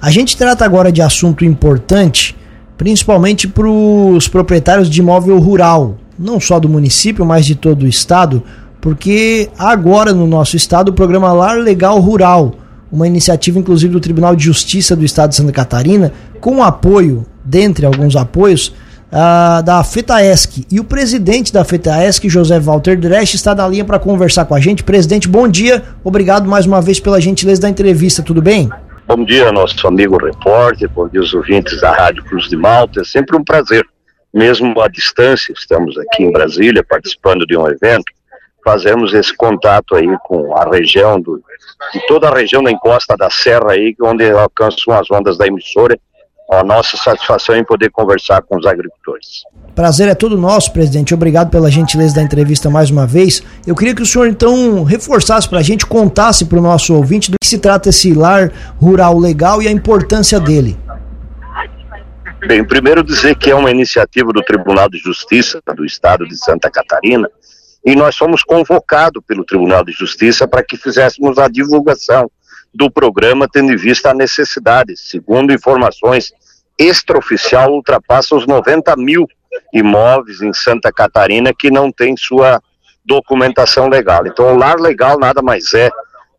A gente trata agora de assunto importante, principalmente para os proprietários de imóvel rural, não só do município, mas de todo o estado, porque agora no nosso estado o programa Lar Legal Rural, uma iniciativa inclusive do Tribunal de Justiça do Estado de Santa Catarina, com apoio, dentre alguns apoios, uh, da FETAESC. E o presidente da FETAESC, José Walter Dresch, está na linha para conversar com a gente. Presidente, bom dia. Obrigado mais uma vez pela gentileza da entrevista, tudo bem? Bom dia, nosso amigo repórter, bom dia os ouvintes da Rádio Cruz de Malta. É sempre um prazer, mesmo à distância, estamos aqui em Brasília participando de um evento, fazemos esse contato aí com a região, do, de toda a região da encosta da Serra aí, onde alcançam as ondas da emissora a nossa satisfação em poder conversar com os agricultores. Prazer é todo nosso, presidente. Obrigado pela gentileza da entrevista mais uma vez. Eu queria que o senhor então reforçasse para a gente, contasse para o nosso ouvinte do que se trata esse lar rural legal e a importância dele. Bem, primeiro dizer que é uma iniciativa do Tribunal de Justiça do Estado de Santa Catarina e nós fomos convocados pelo Tribunal de Justiça para que fizéssemos a divulgação do programa, tendo em vista a necessidade. Segundo informações extraoficial, ultrapassa os 90 mil imóveis em Santa Catarina que não tem sua documentação legal. Então, o lar legal nada mais é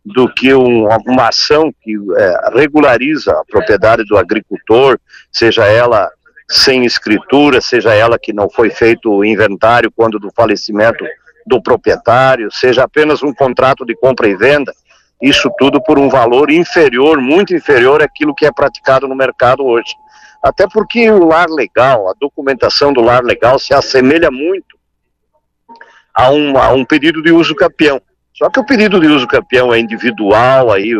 do que um, uma ação que é, regulariza a propriedade do agricultor, seja ela sem escritura, seja ela que não foi feito o inventário quando do falecimento do proprietário, seja apenas um contrato de compra e venda, isso tudo por um valor inferior, muito inferior àquilo que é praticado no mercado hoje. Até porque o lar legal, a documentação do lar legal se assemelha muito a um, a um pedido de uso campeão. Só que o pedido de uso campeão é individual, aí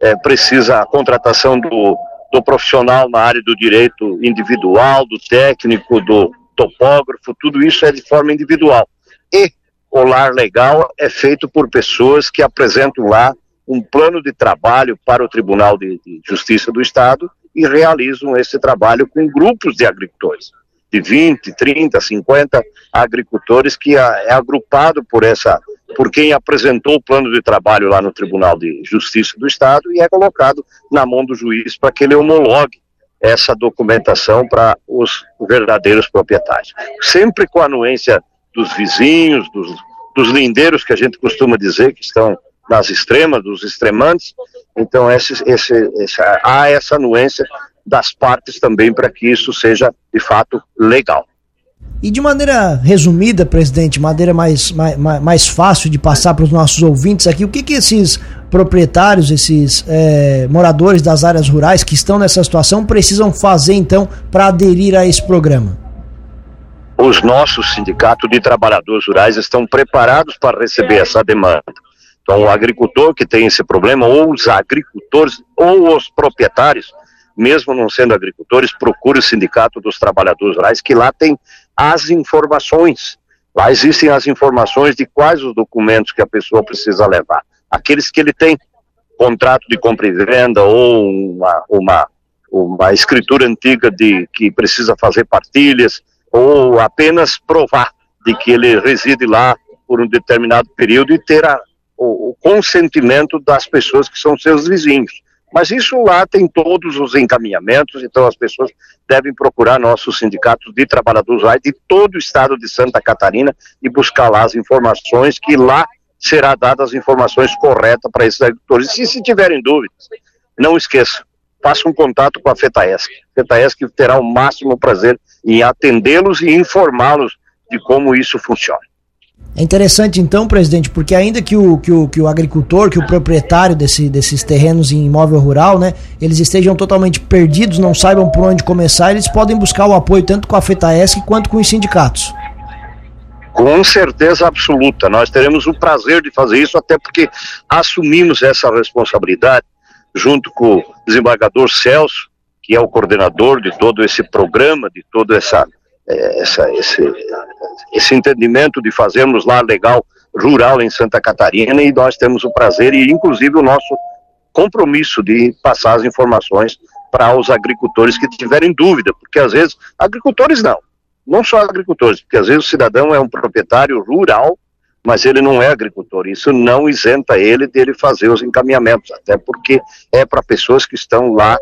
é, precisa a contratação do, do profissional na área do direito individual, do técnico, do topógrafo, tudo isso é de forma individual. E o lar legal é feito por pessoas que apresentam lá um plano de trabalho para o Tribunal de, de Justiça do Estado e realizam esse trabalho com grupos de agricultores, de 20, 30, 50 agricultores que é agrupado por essa por quem apresentou o plano de trabalho lá no Tribunal de Justiça do Estado e é colocado na mão do juiz para que ele homologue essa documentação para os verdadeiros proprietários. Sempre com a anuência dos vizinhos, dos, dos lindeiros que a gente costuma dizer que estão nas extremas, dos extremantes. Então, esse, esse, esse, há essa anuência das partes também para que isso seja, de fato, legal. E de maneira resumida, presidente, maneira mais, mais, mais fácil de passar para os nossos ouvintes aqui, o que, que esses proprietários, esses é, moradores das áreas rurais que estão nessa situação precisam fazer então para aderir a esse programa? Os nossos sindicatos de trabalhadores rurais estão preparados para receber essa demanda. Então, o agricultor que tem esse problema, ou os agricultores, ou os proprietários, mesmo não sendo agricultores, procure o Sindicato dos Trabalhadores Rurais, que lá tem as informações. Lá existem as informações de quais os documentos que a pessoa precisa levar. Aqueles que ele tem contrato de compra e venda ou uma, uma, uma escritura antiga de que precisa fazer partilhas ou apenas provar de que ele reside lá por um determinado período e ter a, o, o consentimento das pessoas que são seus vizinhos. Mas isso lá tem todos os encaminhamentos, então as pessoas devem procurar nossos sindicatos de trabalhadores rurais de todo o estado de Santa Catarina e buscar lá as informações, que lá será dadas as informações corretas para esses agricultores. E se tiverem dúvidas, não esqueça, faça um contato com a FETAESC. A FETAESC terá o máximo prazer em atendê-los e informá-los de como isso funciona. É interessante então, presidente, porque ainda que o, que o, que o agricultor, que o proprietário desse, desses terrenos em imóvel rural, né, eles estejam totalmente perdidos, não saibam por onde começar, eles podem buscar o apoio tanto com a FETAESC quanto com os sindicatos. Com certeza absoluta. Nós teremos o prazer de fazer isso, até porque assumimos essa responsabilidade junto com o desembargador Celso, que é o coordenador de todo esse programa, de toda essa essa, esse, esse entendimento de fazermos lá legal rural em Santa Catarina e nós temos o prazer e inclusive o nosso compromisso de passar as informações para os agricultores que tiverem dúvida, porque às vezes agricultores não, não só agricultores, porque às vezes o cidadão é um proprietário rural, mas ele não é agricultor. Isso não isenta ele dele fazer os encaminhamentos, até porque é para pessoas que estão lá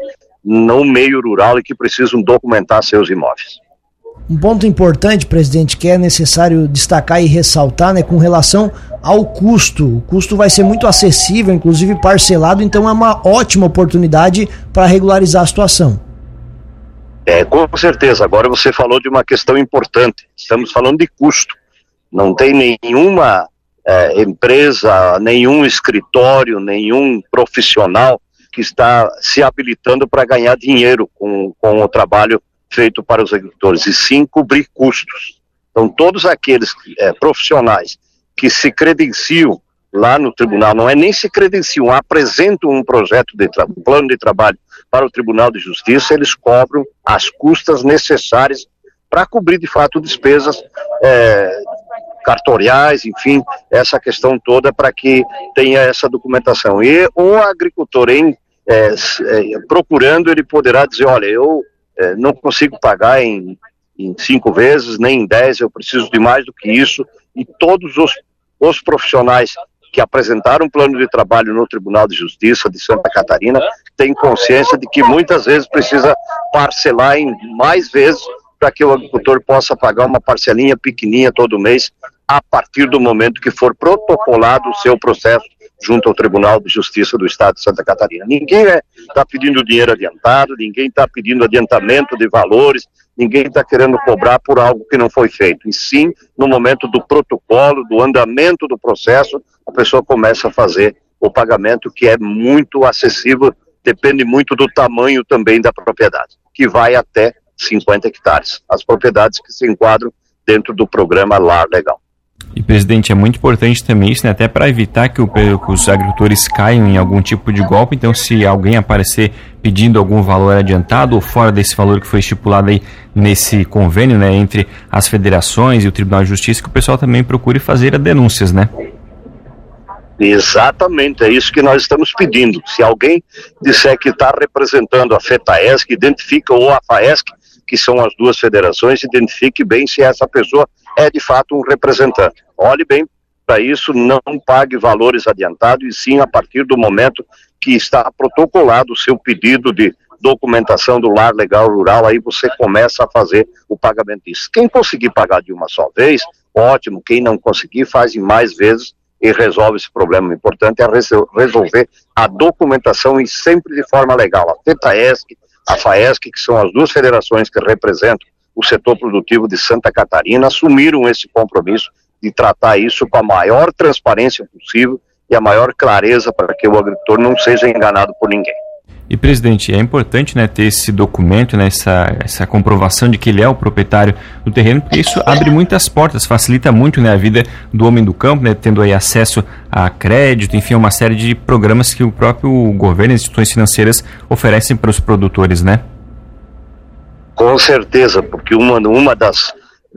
no meio rural e que precisam documentar seus imóveis. Um ponto importante, presidente, que é necessário destacar e ressaltar, né, com relação ao custo. O custo vai ser muito acessível, inclusive parcelado, então é uma ótima oportunidade para regularizar a situação. É, com certeza. Agora você falou de uma questão importante. Estamos falando de custo. Não tem nenhuma é, empresa, nenhum escritório, nenhum profissional que está se habilitando para ganhar dinheiro com, com o trabalho feito para os agricultores, e sim cobrir custos. Então, todos aqueles é, profissionais que se credenciam lá no tribunal, não é nem se credenciam, apresentam um projeto de um plano de trabalho para o Tribunal de Justiça, eles cobram as custas necessárias para cobrir de fato despesas é, cartoriais, enfim, essa questão toda para que tenha essa documentação. E o agricultor em é, é, procurando, ele poderá dizer, olha, eu é, não consigo pagar em, em cinco vezes, nem em dez, eu preciso de mais do que isso, e todos os, os profissionais que apresentaram um plano de trabalho no Tribunal de Justiça de Santa Catarina têm consciência de que muitas vezes precisa parcelar em mais vezes para que o agricultor possa pagar uma parcelinha pequenininha todo mês a partir do momento que for protocolado o seu processo junto ao Tribunal de Justiça do Estado de Santa Catarina. Ninguém está é, pedindo dinheiro adiantado, ninguém está pedindo adiantamento de valores, ninguém está querendo cobrar por algo que não foi feito. E sim, no momento do protocolo, do andamento do processo, a pessoa começa a fazer o pagamento que é muito acessível, depende muito do tamanho também da propriedade, que vai até 50 hectares. As propriedades que se enquadram dentro do programa Lar Legal. E, presidente, é muito importante também isso, né, até para evitar que, o, que, os agricultores caiam em algum tipo de golpe. Então, se alguém aparecer pedindo algum valor adiantado ou fora desse valor que foi estipulado aí nesse convênio né, entre as federações e o Tribunal de Justiça, que o pessoal também procure fazer denúncias, né? Exatamente, é isso que nós estamos pedindo. Se alguém disser que está representando a FETAESC, identifica ou a FAESC, que são as duas federações, identifique bem se essa pessoa é de fato um representante. Olhe bem para isso, não pague valores adiantados, e sim a partir do momento que está protocolado o seu pedido de documentação do lar legal rural, aí você começa a fazer o pagamento disso. Quem conseguir pagar de uma só vez, ótimo. Quem não conseguir, faz mais vezes e resolve esse problema. O importante é resolver a documentação e sempre de forma legal. A FETAESC, a FAESC, que são as duas federações que representam o setor produtivo de Santa Catarina assumiram esse compromisso de tratar isso com a maior transparência possível e a maior clareza para que o agricultor não seja enganado por ninguém. E, presidente, é importante né, ter esse documento, né, essa, essa comprovação de que ele é o proprietário do terreno, porque isso abre muitas portas, facilita muito né, a vida do homem do campo, né, tendo aí acesso a crédito, enfim, uma série de programas que o próprio governo e instituições financeiras oferecem para os produtores, né? Com certeza, porque uma, uma, das,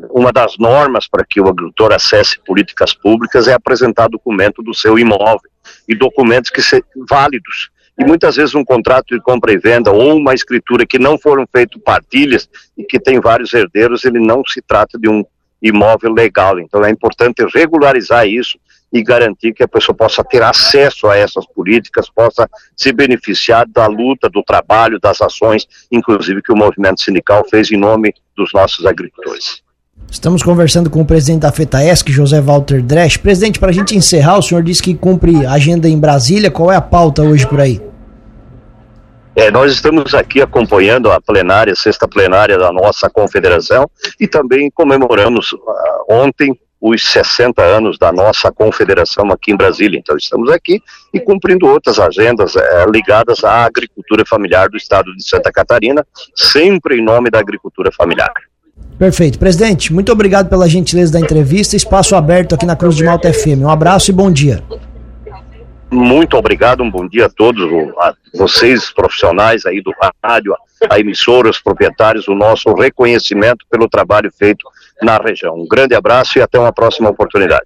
uma das normas para que o agricultor acesse políticas públicas é apresentar documento do seu imóvel e documentos que sejam válidos. E muitas vezes um contrato de compra e venda ou uma escritura que não foram feitas partilhas e que tem vários herdeiros, ele não se trata de um imóvel legal. Então é importante regularizar isso e garantir que a pessoa possa ter acesso a essas políticas, possa se beneficiar da luta, do trabalho, das ações, inclusive que o movimento sindical fez em nome dos nossos agricultores. Estamos conversando com o presidente da FETAESC, José Walter Dresch. Presidente, para a gente encerrar, o senhor disse que cumpre agenda em Brasília. Qual é a pauta hoje por aí? É, nós estamos aqui acompanhando a plenária, sexta plenária da nossa confederação e também comemoramos uh, ontem os 60 anos da nossa confederação aqui em Brasília. Então, estamos aqui e cumprindo outras agendas é, ligadas à agricultura familiar do estado de Santa Catarina, sempre em nome da agricultura familiar. Perfeito. Presidente, muito obrigado pela gentileza da entrevista. Espaço aberto aqui na Cruz de Malta FM. Um abraço e bom dia. Muito obrigado, um bom dia a todos, a vocês profissionais aí do rádio, a emissoras, proprietários, o nosso reconhecimento pelo trabalho feito na região. Um grande abraço e até uma próxima oportunidade.